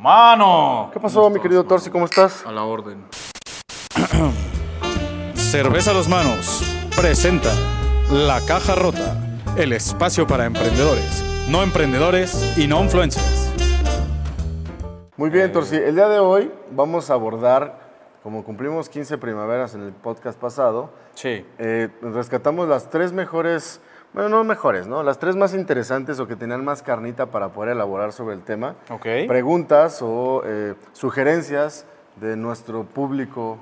¡Mano! ¿Qué pasó, mi querido Torsi? ¿Cómo estás? A la orden. Cerveza a los manos presenta La Caja Rota, el espacio para emprendedores, no emprendedores y no influencers. Muy bien, Torsi. El día de hoy vamos a abordar, como cumplimos 15 primaveras en el podcast pasado, Sí. eh, rescatamos las tres mejores, bueno, no mejores, ¿no? Las tres más interesantes o que tenían más carnita para poder elaborar sobre el tema. Ok. Preguntas o eh, sugerencias de nuestro público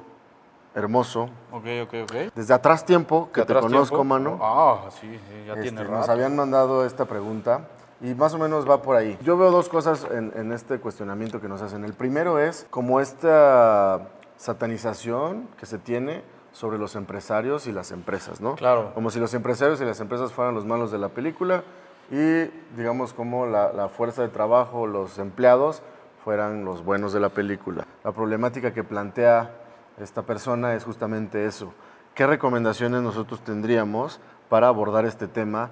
hermoso. Ok, ok, ok. Desde atrás tiempo, que ¿De te conozco, tiempo? mano. Ah, sí, sí, ya Este, tiene nos rato. habían mandado esta pregunta y más o menos va por ahí. Yo veo dos cosas en, en este cuestionamiento que nos hacen. El primero es como esta satanización que se tiene sobre los empresarios y las empresas, ¿no? Claro. Como si los empresarios y las empresas fueran los malos de la película y digamos como la, la fuerza de trabajo, los empleados fueran los buenos de la película. La problemática que plantea esta persona es justamente eso. ¿Qué recomendaciones nosotros tendríamos para abordar este tema?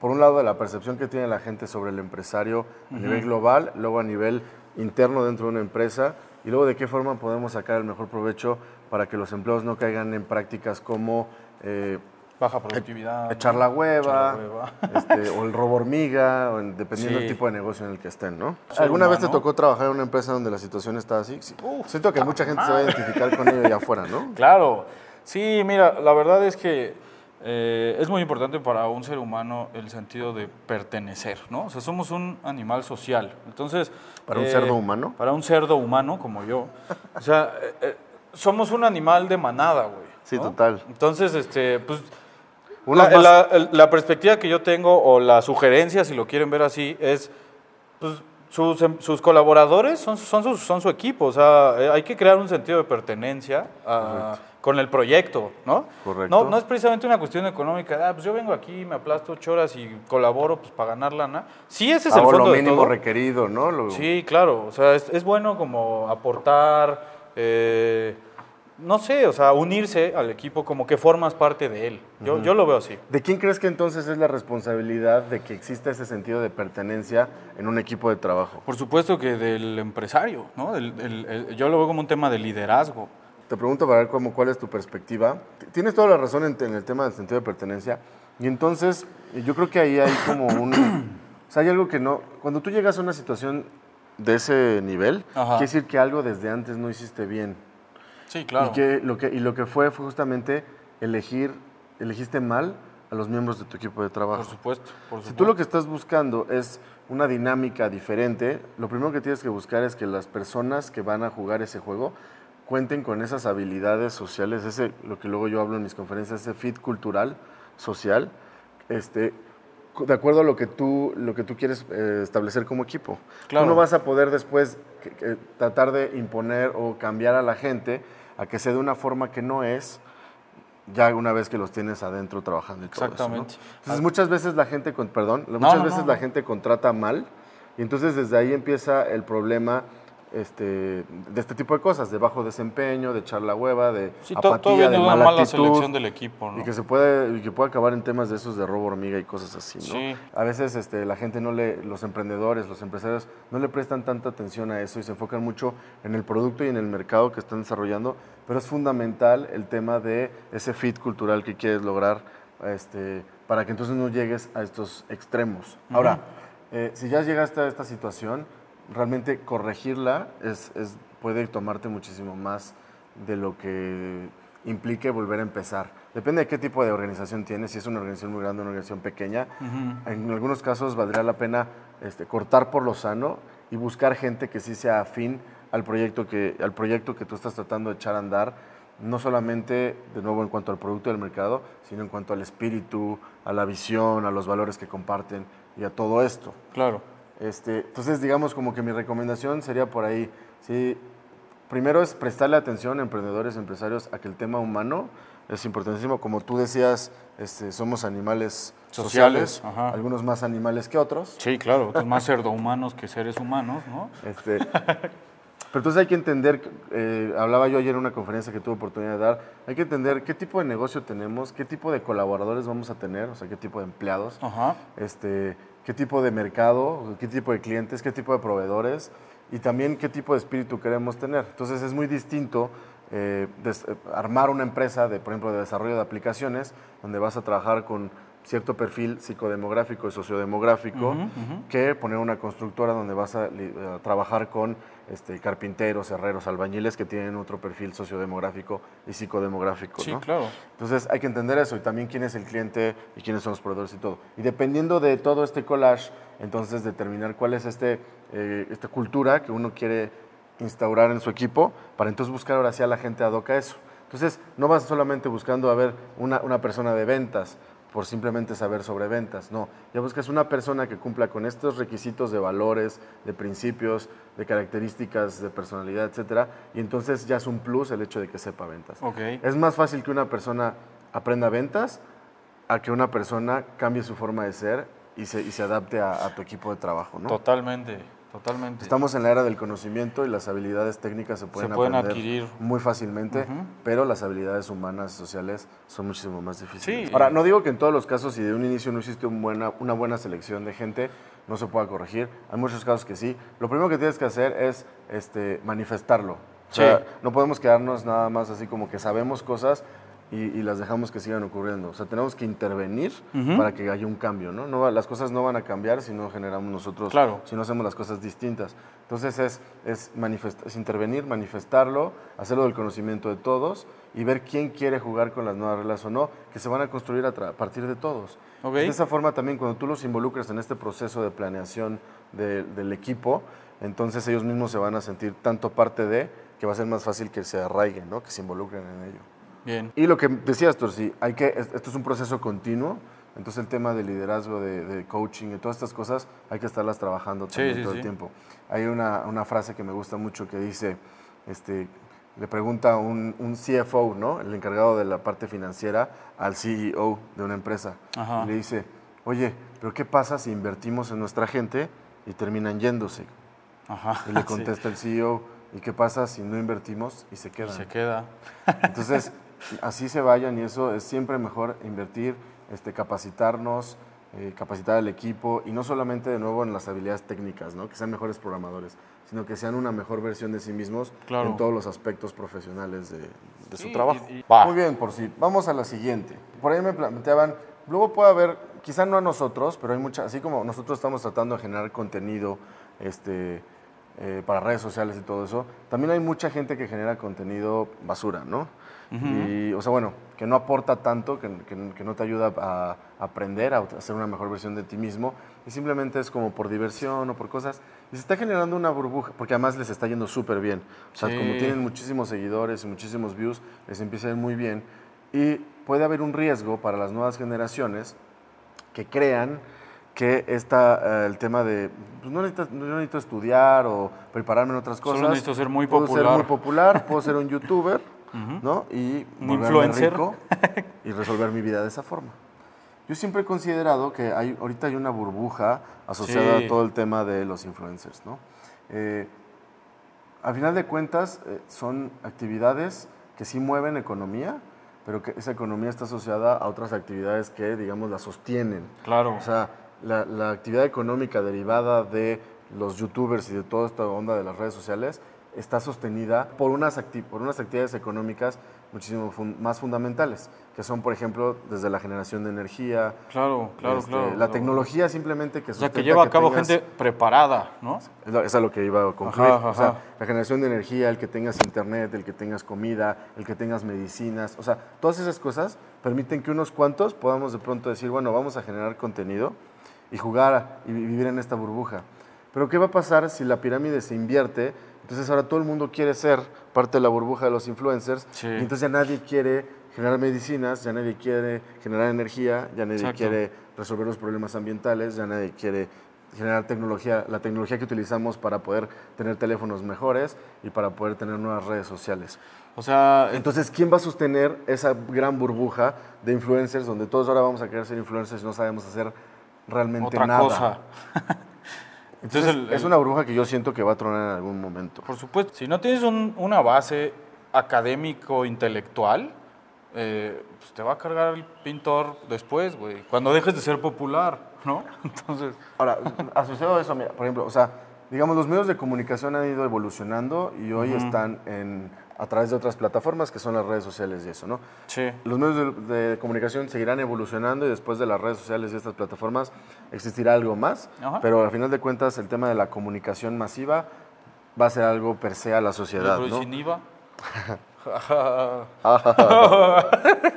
Por un lado, de la percepción que tiene la gente sobre el empresario a nivel global, luego a nivel interno dentro de una empresa, y luego de qué forma podemos sacar el mejor provecho para que los empleados no caigan en prácticas como eh, Baja productividad. echar la hueva, Echar la hueva. este, o el robo hormiga, o en- dependiendo del tipo de negocio en el que estén, ¿no? ¿Alguna vez te tocó trabajar en una empresa donde la situación está así? Sí. Uf, Siento que mucha gente se va a identificar con ello allá afuera, ¿no? Claro. Sí, mira, la verdad es que eh, es muy importante para un ser humano el sentido de pertenecer, ¿no? O sea, somos un animal social. Entonces... ¿Para un eh, cerdo humano? Para un cerdo humano como yo. O sea, eh, eh, somos un animal de manada, güey. Sí, ¿no? total. Entonces, este, pues... La, más- la- perspectiva que yo tengo, o la sugerencia, si lo quieren ver así, es, pues, sus, sus colaboradores son, son, su, son su equipo. O sea, eh, hay que crear un sentido de pertenencia a- con el proyecto, ¿no? Correcto. No, no es precisamente una cuestión económica. Ah, pues yo vengo aquí, me aplasto ocho horas y colaboro pues, para ganar lana. Sí, ese es el fondo lo de mínimo todo. requerido, ¿no? Lo- Sí, claro. O sea, es, es bueno como aportar, eh, no sé, o sea, unirse al equipo como que formas parte de él. Yo, yo lo veo así. ¿De quién crees que entonces es la responsabilidad de que exista ese sentido de pertenencia en un equipo de trabajo? Por supuesto que del empresario, ¿no? Del- del- el- yo lo veo como un tema de liderazgo. Te pregunto para ver cómo, cuál es tu perspectiva. Tienes toda la razón en, en el tema del sentido de pertenencia. Y entonces, yo creo que ahí hay como un... o sea, hay algo que no... Cuando tú llegas a una situación de ese nivel, Ajá. quiere decir que algo desde antes no hiciste bien. Sí, claro. Y, que lo que, y lo que fue fue justamente elegir, elegiste mal a los miembros de tu equipo de trabajo. Por supuesto, por Si supuesto. tú lo que estás buscando es una dinámica diferente, lo primero que tienes que buscar es que las personas que van a jugar ese juego cuenten con esas habilidades sociales, ese, lo que luego yo hablo en mis conferencias, ese fit cultural, social, este, de acuerdo a lo que tú, lo que tú quieres eh, establecer como equipo. Claro. Tú no vas a poder después que- que tratar de imponer o cambiar a la gente a que sea de una forma que no es, ya una vez que los tienes adentro trabajando y todo eso, ¿no? Exactamente. Entonces muchas veces la gente, con, perdón, muchas no, veces la gente contrata mal y entonces desde ahí empieza el problema este, de este tipo de cosas, de bajo desempeño, de echar la hueva, de Sí, apatía, de mala, mala actitud. selección del equipo, ¿no? Y que se puede y que puede acabar en temas de esos de robo hormiga y cosas así, ¿no? Sí. A veces este, la gente no le, los emprendedores, los empresarios no le prestan tanta atención a eso y se enfocan mucho en el producto y en el mercado que están desarrollando, pero es fundamental el tema de ese fit cultural que quieres lograr este, para que entonces no llegues a estos extremos. Ahora, eh, si ya llegaste a esta situación, realmente corregirla es, es- puede tomarte muchísimo más de lo que implique volver a empezar. Depende de qué tipo de organización tienes, si es una organización muy grande o una organización pequeña. En algunos casos valdría la pena este, cortar por lo sano y buscar gente que sí sea afín al proyecto que, al proyecto que tú estás tratando de echar a andar, no solamente, de nuevo, en cuanto al producto del mercado, sino en cuanto al espíritu, a la visión, a los valores que comparten y a todo esto. Claro. Este, entonces, digamos como que mi recomendación sería por ahí. Sí, primero es prestarle atención emprendedores, empresarios, a que el tema humano es importantísimo. Como tú decías, este, somos animales sociales, algunos más animales que otros. Sí, claro. Es más cerdo humanos que seres humanos, ¿no? Este, pero entonces hay que entender, eh, hablaba yo ayer en una conferencia que tuve oportunidad de dar, hay que entender qué tipo de negocio tenemos, qué tipo de colaboradores vamos a tener, o sea, qué tipo de empleados, Ajá. este, qué tipo de mercado, qué tipo de clientes, qué tipo de proveedores y también qué tipo de espíritu queremos tener. Entonces es muy distinto eh, eh, armar una empresa de, por ejemplo, de desarrollo de aplicaciones, donde vas a trabajar con cierto perfil psicodemográfico y sociodemográfico, que poner una constructora donde vas a, trabajar con este, carpinteros, herreros, albañiles que tienen otro perfil sociodemográfico y psicodemográfico. Sí, ¿no? claro. Entonces hay que entender eso y también quién es el cliente y quiénes son los proveedores y todo. Y dependiendo de todo este collage, entonces determinar cuál es este, eh, esta cultura que uno quiere instaurar en su equipo para entonces buscar ahora sí a la gente ad hoc a eso. Entonces no vas solamente buscando a ver una, una persona de ventas por simplemente saber sobre ventas, no, ya buscas una persona que cumpla con estos requisitos de valores, de principios, de características, de personalidad, etcétera, y entonces ya es un plus el hecho de que sepa ventas. Ok. Es más fácil que una persona aprenda ventas a que una persona cambie su forma de ser y se, y se adapte a, a tu equipo de trabajo, ¿no? Totalmente, totalmente. Estamos en la era del conocimiento y las habilidades técnicas se pueden, pueden aprender adquirir. muy fácilmente, pero las habilidades humanas y sociales son muchísimo más difíciles. Sí. Ahora, no digo que en todos los casos, si de un inicio no existe un buena, una buena selección de gente, no se pueda corregir. Hay muchos casos que sí. Lo primero que tienes que hacer es este, manifestarlo. O sea, Sí. no podemos quedarnos nada más así como que sabemos cosas y, y las dejamos que sigan ocurriendo. O sea, tenemos que intervenir para que haya un cambio, ¿no? no va- las cosas no van a cambiar si no generamos nosotros, Claro. si no hacemos las cosas distintas. Entonces es, es, manifest- es intervenir, manifestarlo, hacerlo del conocimiento de todos y ver quién quiere jugar con las nuevas reglas o no, que se van a construir a, a partir de todos. Ok. De esa forma también cuando tú los involucras en este proceso de planeación de- del equipo, entonces ellos mismos se van a sentir tanto parte de que va a ser más fácil que se arraiguen, ¿no? que se involucren en ello. Bien. Y lo que decías, Torsi, hay que, es- esto es un proceso continuo, entonces el tema de liderazgo, de, de coaching y todas estas cosas hay que estarlas trabajando Sí, también sí, todo sí. el tiempo. Hay una, una frase que me gusta mucho que dice, este, le pregunta un, un CFO, ¿no? el encargado de la parte financiera, al CEO de una empresa. Ajá. Y le dice, oye, pero ¿qué pasa si invertimos en nuestra gente y terminan yéndose? Ajá. Y le contesta el CEO, ¿y qué pasa si no invertimos y se Y quedan? se queda. Entonces, así se vayan y eso es siempre mejor invertir, este, capacitarnos, eh, capacitar al equipo y no solamente de nuevo en las habilidades técnicas, ¿no? que sean mejores programadores, sino que sean una mejor versión de sí mismos Claro. en todos los aspectos profesionales de, de su Sí, trabajo. y- y- Va. Muy bien, por sí. Vamos a la siguiente. Por ahí me planteaban, luego puede haber, quizá no a nosotros, pero hay mucha, así como nosotros estamos tratando de generar contenido este, eh, para redes sociales y todo eso, también hay mucha gente que genera contenido basura, ¿no? Y, o sea, bueno, que no aporta tanto, que, que- que no te ayuda a, aprender, a hacer una mejor versión de ti mismo, y simplemente es como por diversión o por cosas. Y se está generando una burbuja, porque además les está yendo súper bien. O sea, Sí. como tienen muchísimos seguidores y muchísimos views, les empieza a ir muy bien. Y puede haber un riesgo para las nuevas generaciones que crean que esta, eh, el tema de, pues no necesito, no necesito estudiar o prepararme en otras Solo cosas. necesito ser muy Puedo ser popular. muy popular, puedo ser un youtuber, ¿no? Y Un influencer. rico y resolver mi vida de esa forma. Yo siempre he considerado que hay, ahorita hay una burbuja asociada Sí. a todo el tema de los influencers, ¿no? Eh, al final de cuentas, eh, son actividades que sí mueven economía, pero que esa economía está asociada a otras actividades que, digamos, la sostienen. Claro. O sea, la, la actividad económica derivada de los youtubers y de toda esta onda de las redes sociales está sostenida por unas, acti- por unas actividades económicas muchísimo fun- más fundamentales, que son, por ejemplo, desde la generación de energía, Claro, claro, este, claro. la claro. tecnología simplemente que O sea, que lleva a cabo tengas- gente preparada, ¿no? es a lo que iba a concluir. Ajá, O sea, ajá. la generación de energía, el que tengas internet, el que tengas comida, el que tengas medicinas, o sea, todas esas cosas permiten que unos cuantos podamos de pronto decir, bueno, vamos a generar contenido y jugar y vi- vivir en esta burbuja. Pero ¿qué va a pasar si la pirámide se invierte? Entonces ahora todo el mundo quiere ser parte de la burbuja de los influencers Sí. y entonces ya nadie quiere generar medicinas, ya nadie quiere generar energía, ya nadie Exacto. quiere resolver los problemas ambientales, ya nadie quiere generar tecnología, la tecnología que utilizamos para poder tener teléfonos mejores y para poder tener nuevas redes sociales. O sea, Entonces, ¿quién va a sostener esa gran burbuja de influencers donde todos ahora vamos a querer ser influencers y no sabemos hacer realmente otra nada? cosa. Entonces, el- es el- una burbuja que yo siento que va a tronar en algún momento. Por supuesto, si no tienes un- una base académico-intelectual, eh, pues te va a cargar el pintor después, güey. Cuando dejes de ser popular, ¿no? Entonces, Ahora, asociado a eso, mira, por ejemplo, o sea, digamos, los medios de comunicación han ido evolucionando y hoy están en, a través de otras plataformas que son las redes sociales y eso, ¿no? Sí. Los medios de, de comunicación seguirán evolucionando y después de las redes sociales y estas plataformas existirá algo más, Ajá. pero al final de cuentas el tema de la comunicación masiva va a ser algo per se a la sociedad, Pero ¿y ¿no? sin IVA?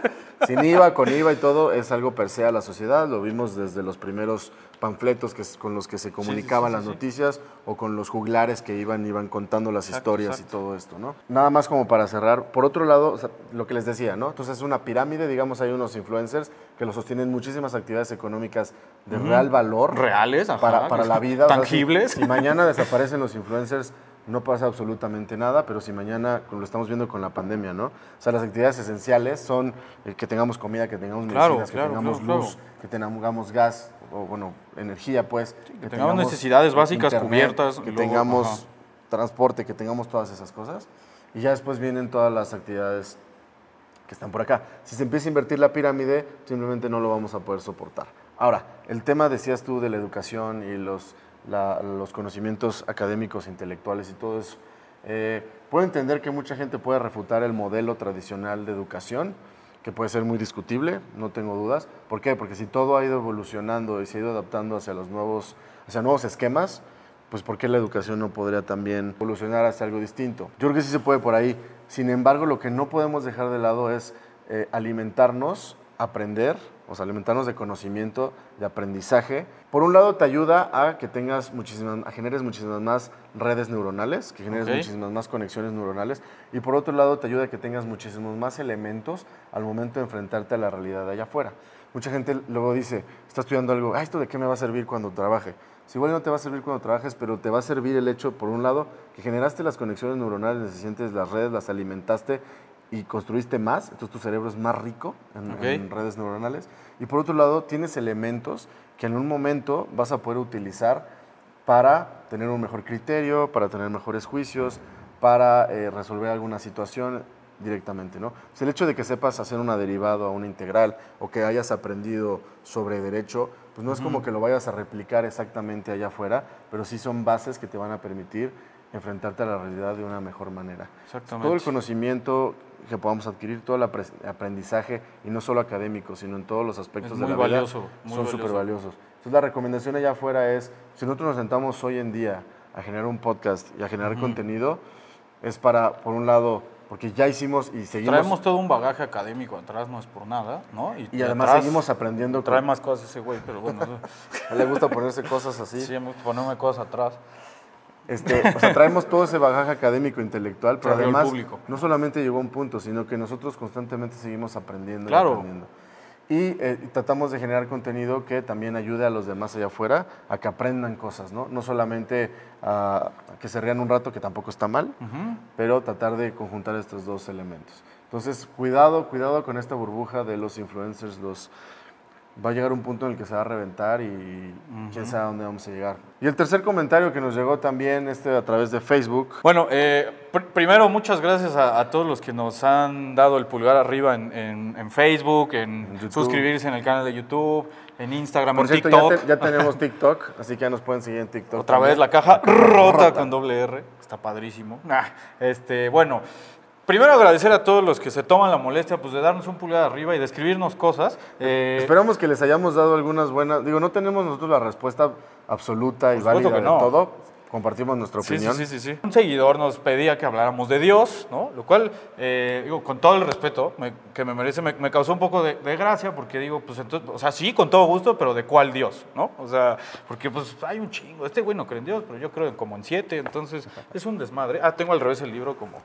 Sin IVA, con IVA y todo, es algo per se a la sociedad. Lo vimos desde los primeros panfletos que, con los que se comunicaban sí, las sí. noticias o con los juglares que iban, iban contando las Exacto, historias exacto. y todo esto, ¿no? Nada más como para cerrar. Por otro lado, o sea, lo que les decía, ¿no? Entonces es una pirámide, digamos, hay unos influencers que lo sostienen muchísimas actividades económicas de real valor. Reales, ajá, para, para la vida. o sea, si- Tangibles. si mañana desaparecen los influencers, no pasa absolutamente nada, pero si mañana, como lo estamos viendo con la pandemia, ¿no? O sea, las actividades esenciales son eh, que tengamos comida, que tengamos Claro, medicinas, claro, que tengamos claro, luz, que tengamos gas, o bueno, energía, pues. que, tengamos necesidades básicas internet, cubiertas, Que luego, tengamos ajá. transporte, que tengamos todas esas cosas. Y ya después vienen todas las actividades que están por acá. Si se empieza a invertir la pirámide, simplemente no lo vamos a poder soportar. Ahora, el tema, decías tú, de la educación y los, los conocimientos académicos, intelectuales y todo eso. Eh, puedo entender que mucha gente puede refutar el modelo tradicional de educación, que puede ser muy discutible, no tengo dudas. ¿Por qué? Porque si todo ha ido evolucionando y se ha ido adaptando hacia los nuevos, hacia nuevos esquemas, pues ¿por qué la educación no podría también evolucionar hacia algo distinto? Yo creo que sí se puede por ahí. Sin embargo, lo que no podemos dejar de lado es eh, alimentarnos, aprender, o sea, alimentarnos de conocimiento, de aprendizaje. Por un lado, te ayuda a que tengas muchísimas, a generes muchísimas más redes neuronales, que generes muchísimas más conexiones neuronales. Y por otro lado, te ayuda a que tengas muchísimos más elementos al momento de enfrentarte a la realidad de allá afuera. Mucha gente luego dice, está estudiando algo, ah, ¿esto de qué me va a servir cuando trabaje? Si igual no te va a servir cuando trabajes, pero te va a servir el hecho, por un lado, que generaste las conexiones neuronales necesarias, las redes, las alimentaste y construiste más, entonces tu cerebro es más rico en, redes neuronales. Y por otro lado, tienes elementos que en un momento vas a poder utilizar para tener un mejor criterio, para tener mejores juicios, para eh, resolver alguna situación directamente, ¿no? Pues el hecho de que sepas hacer una derivada o una integral o que hayas aprendido sobre derecho, pues no es como que lo vayas a replicar exactamente allá afuera, pero sí son bases que te van a permitir enfrentarte a la realidad de una mejor manera. Exactamente. Todo el conocimiento que podamos adquirir, todo el apre- aprendizaje, y no solo académico, sino en todos los aspectos Es de la vida, valioso, muy son súper valiosos. Entonces la recomendación allá afuera es, si nosotros nos sentamos hoy en día a generar un podcast y a generar contenido, es para, por un lado, porque ya hicimos y seguimos... Traemos todo un bagaje académico atrás, no es por nada, ¿no? y además atrás seguimos aprendiendo. Trae con- más cosas ese güey, pero bueno, a él le gusta ponerse cosas así. sí, me gusta ponerme cosas atrás. Este, o sea, traemos todo ese bagaje académico intelectual, pero además no solamente llegó a un punto, sino que nosotros constantemente seguimos aprendiendo Claro. y aprendiendo. Y eh, tratamos de generar contenido que también ayude a los demás allá afuera a que aprendan cosas, ¿no? No solamente a, a que se rían un rato, que tampoco está mal, pero tratar de conjuntar estos dos elementos. Entonces, cuidado, cuidado con esta burbuja de los influencers, los va a llegar un punto en el que se va a reventar y quién sabe a dónde vamos a llegar. Y el tercer comentario que nos llegó también este a través de Facebook. Bueno, eh, pr- primero muchas gracias a, a todos los que nos han dado el pulgar arriba en, en- en Facebook, en, suscribirse en el canal de YouTube, en Instagram, Por en cierto, TikTok. ya, te- ya tenemos TikTok, así que ya nos pueden seguir en TikTok. Otra vez la caja rota con doble R. Está padrísimo. Este, bueno, primero agradecer a todos los que se toman la molestia pues, de darnos un pulgar arriba y de escribirnos cosas. Eh, Esperamos que les hayamos dado algunas buenas. Digo, no tenemos nosotros la respuesta absoluta y válida de todo. Compartimos nuestra opinión. sí, sí, sí, sí. Un seguidor nos pedía que habláramos de Dios, ¿no? Lo cual, eh, digo, con todo el respeto me- que me merece, me, me causó un poco de, de gracia porque digo, pues entonces, o sea, sí, con todo gusto, pero ¿de cuál Dios, no? O sea, porque pues hay un chingo. Este güey no cree en Dios, pero yo creo en como en siete, entonces es un desmadre. Ah, tengo al revés el libro como,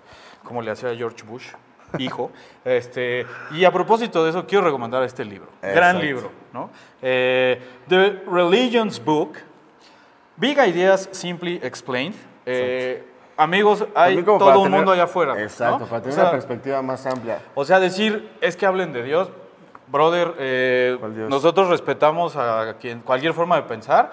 como le hacía George Bush. Hijo, este, y a propósito de eso, quiero recomendar este libro. Gran libro, ¿no? Eh, The Religion's Book, Big Ideas Simply Explained. Eh, amigos, hay todo un tener- mundo allá afuera. Exacto, ¿no? para O tener sea, una perspectiva más amplia. o sea, decir, es que hablen de Dios, brother, eh, ¿Cuál Dios? nosotros respetamos a quien, cualquier forma de pensar,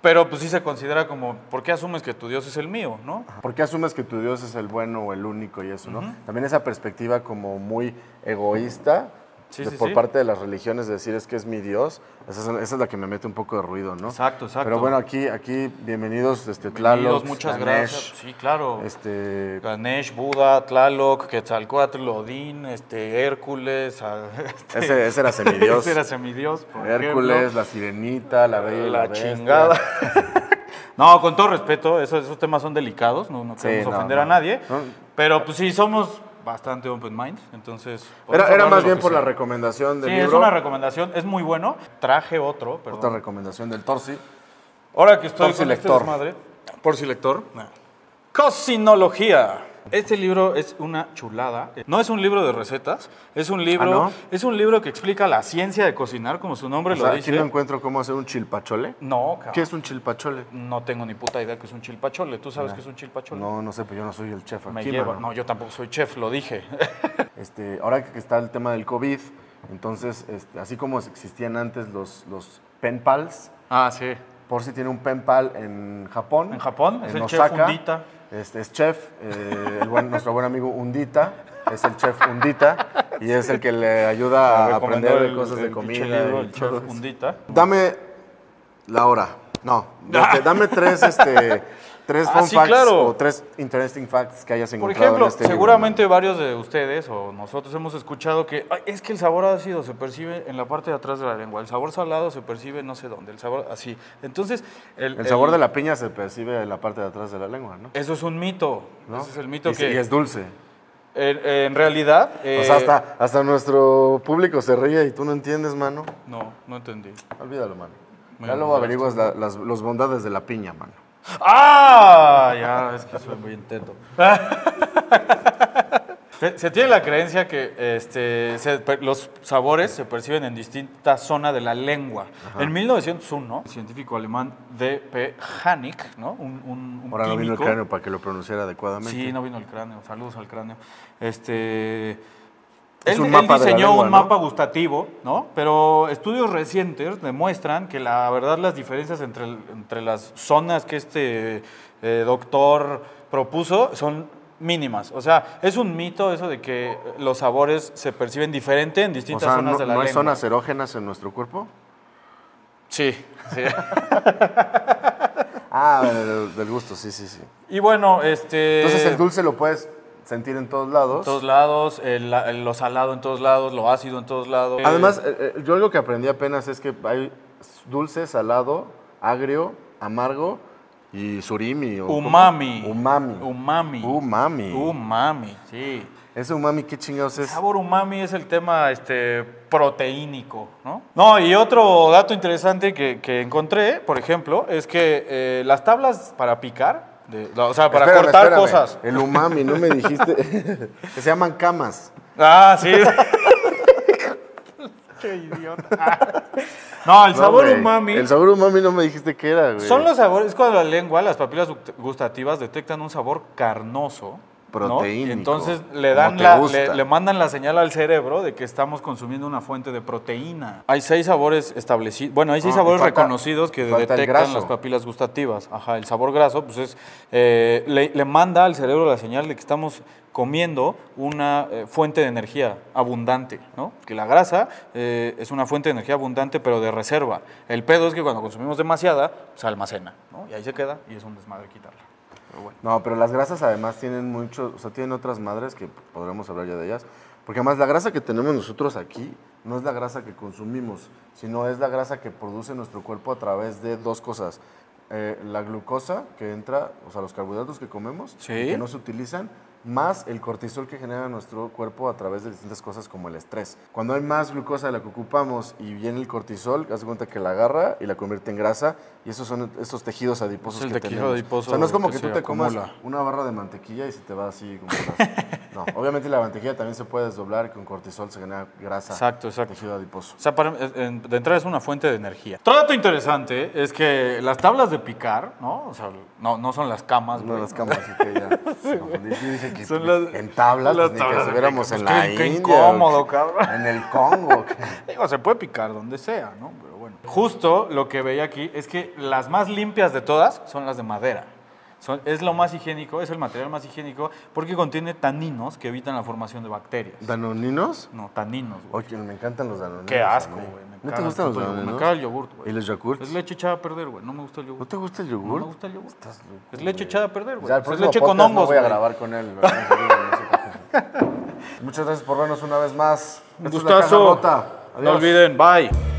pero pues sí se considera como, ¿por qué asumes que tu Dios es el mío, no? ¿Por qué asumes que tu Dios es el bueno o el único y eso, no? También esa perspectiva como muy egoísta Sí, de- sí, por sí. parte de las religiones de decir es que es mi Dios, esa es, esa es la que me mete un poco de ruido, ¿no? Exacto, exacto. Pero bueno, aquí, aquí bienvenidos, este, Bienvenidos, Tlaloc, muchas Ganesh, gracias. Sí, claro. Este, Ganesh, Buda, Tlaloc, Quetzalcoatl, Odín, este, Hércules. este, ese, ese era semidios. ese era semidios, por Hércules, ejemplo. la sirenita, la bella la, la chingada. no, con todo respeto, esos, esos temas son delicados, no, no queremos no, ofender no. a nadie. Pero pues sí, somos bastante open mind, entonces... Era, era más bien por la recomendación del Sí, es una recomendación, es muy bueno. Traje otro, perdón. Otra recomendación del Torsi. Ahora que estoy Por si con este lector. desmadre, por si lector. Cocinología. Este libro es una chulada. No es un libro de recetas, es un libro, ¿no? es un libro que explica la ciencia de cocinar, como su nombre O lo sea, dice. aquí no encuentro cómo hacer un chilpachole. No, cabrón. ¿Qué es un chilpachole? No tengo ni puta idea que es un chilpachole. ¿Tú sabes qué es un chilpachole? No, no sé, pero yo no soy el chef Me aquí, lleva. mano. No, yo tampoco soy chef, lo dije. Este, ahora que está el tema del COVID, entonces, este, así como existían antes los, los pen pals, ah, sí. por si tiene un pen pal en Japón. En Japón, es en el chef Osaka. Este, es chef, eh, el buen- nuestro buen amigo Undita, es el chef Undita y es el que le ayuda a aprender de cosas de comida. el chef. Undita. Dame la hora. No, este, dame tres, este, tres Ah, fun sí, facts claro. o tres interesting facts que hayas Por encontrado ejemplo, en este libro, seguramente varios de ustedes o nosotros hemos escuchado que "Ay, es que el sabor ácido se percibe en la parte de atrás de la lengua, el sabor salado se percibe no sé dónde, el sabor así. Entonces, el, El sabor de la piña se percibe en la parte de atrás de la lengua, ¿no? Eso es un mito. ¿No? Ese es el mito y, que y es dulce. en, en realidad... o sea, eh, hasta, hasta nuestro público se ríe y tú no entiendes, mano. No, no entendí. Olvídalo, mano. Ya luego averiguas la- las los bondades de la piña, mano. ¡Ah! Ya, es que soy muy intento. Se, tiene la creencia que este, se- los sabores se perciben en distintas zonas de la lengua. En 1901, el científico alemán D.P. Hannig, ¿no? un, un, un Ahora no vino el cráneo para que lo pronunciara adecuadamente. Sí, no vino el cráneo. Saludos al cráneo. Este. Él, un diseñó lengua, un ¿no? mapa gustativo, ¿no? Pero estudios recientes demuestran que la verdad las diferencias entre, entre las zonas que este eh, doctor propuso son mínimas. O sea, es un mito eso de que los sabores se perciben diferente en O distintas sea, zonas ¿no, de la ¿no hay lengua. zonas erógenas en nuestro cuerpo? Sí, sí. Ah, del gusto, sí, sí, sí. y bueno, este... Entonces el dulce lo puedes sentir en todos lados. En todos lados, el- el- lo salado en todos lados, lo ácido en todos lados. Además, eh, eh, yo algo que aprendí apenas es que hay dulce, salado, agrio, amargo y surimi. o ¿cómo? Umami. Umami. Umami. Umami. Umami, sí. Ese umami, ¿qué chingados El es? sabor umami es el tema este, proteínico, ¿no? No, y otro dato interesante que, que encontré, por ejemplo, es que eh, las tablas para picar, de- o sea, para Espérame, cortar espérame. cosas. El umami, no me dijiste. que se llaman camas. Ah, sí. Qué idiota. No, el No, sabor umami. El sabor umami no me dijiste qué era, güey. Son los sabores, es cuando la lengua, las papilas gustativas detectan un sabor carnoso. ¿No? Proteínico, Y entonces le dan la, le, le mandan la señal al cerebro de que estamos consumiendo una fuente de proteína. Hay seis sabores establecidos, bueno, hay seis Ah, sabores falta- reconocidos que detectan las papilas gustativas. Ajá, el sabor graso, pues es, eh, le, le manda al cerebro la señal de que estamos comiendo una eh, fuente de energía abundante, ¿no? Que la grasa eh, es una fuente de energía abundante, pero de reserva. El pedo es que cuando consumimos demasiada, se almacena, ¿no? Y ahí se queda y es un desmadre quitarla. Pero bueno. No, pero las grasas además tienen mucho, o sea, tienen otras madres que podremos hablar ya de ellas. Porque además la grasa que tenemos nosotros aquí no es la grasa que consumimos, sino es la grasa que produce nuestro cuerpo a través de dos cosas. Eh, la glucosa que entra, o sea, los carbohidratos que comemos Sí. que no se utilizan, más el cortisol que genera nuestro cuerpo a través de distintas cosas como el estrés. Cuando hay más glucosa de la que ocupamos y viene el cortisol, haz cuenta que la agarra y la convierte en grasa y esos son esos tejidos adiposos Es el que tejido tenemos. adiposo o sea, no es como que que tú te comas acumula. una barra de mantequilla y se te va así como No, obviamente la mantequilla también se puede desdoblar y con cortisol se genera grasa. Exacto, exacto. Tejido adiposo. O sea, para- en- de entrada es una fuente de energía. Otro dato interesante es que las tablas de picar, ¿no? O sea, no, no son las camas, No güey. las camas, así que ya. Sí, dije que Son las- en tablas, las pues, ni que tablas estuviéramos en la qué- qué India. incómodo, o que- cabrón. En el Congo. Digo, se puede picar donde sea, ¿no? Pero bueno. Justo lo que veía aquí es que las más limpias de todas son las de madera. Son- es lo más higiénico, es el material más higiénico porque contiene taninos que evitan la formación de bacterias. ¿Danoninos? No, taninos, güey. Oye, me encantan los danoninos. Qué asco, güey. ¿No te gustan los danoninos? Me caga el yogurt, güey. ¿Y los yogurts? Es leche echada a perder, güey. No me gusta el yogur. ¿No te gusta el No yogur? me gusta el yogur. Estás loco, Es leche echada a perder, güey. Ya, el Es leche con podcast no hongos, voy a güey. grabar con él. Muchas gracias por vernos una vez más. Un gustazo. No olviden, bye.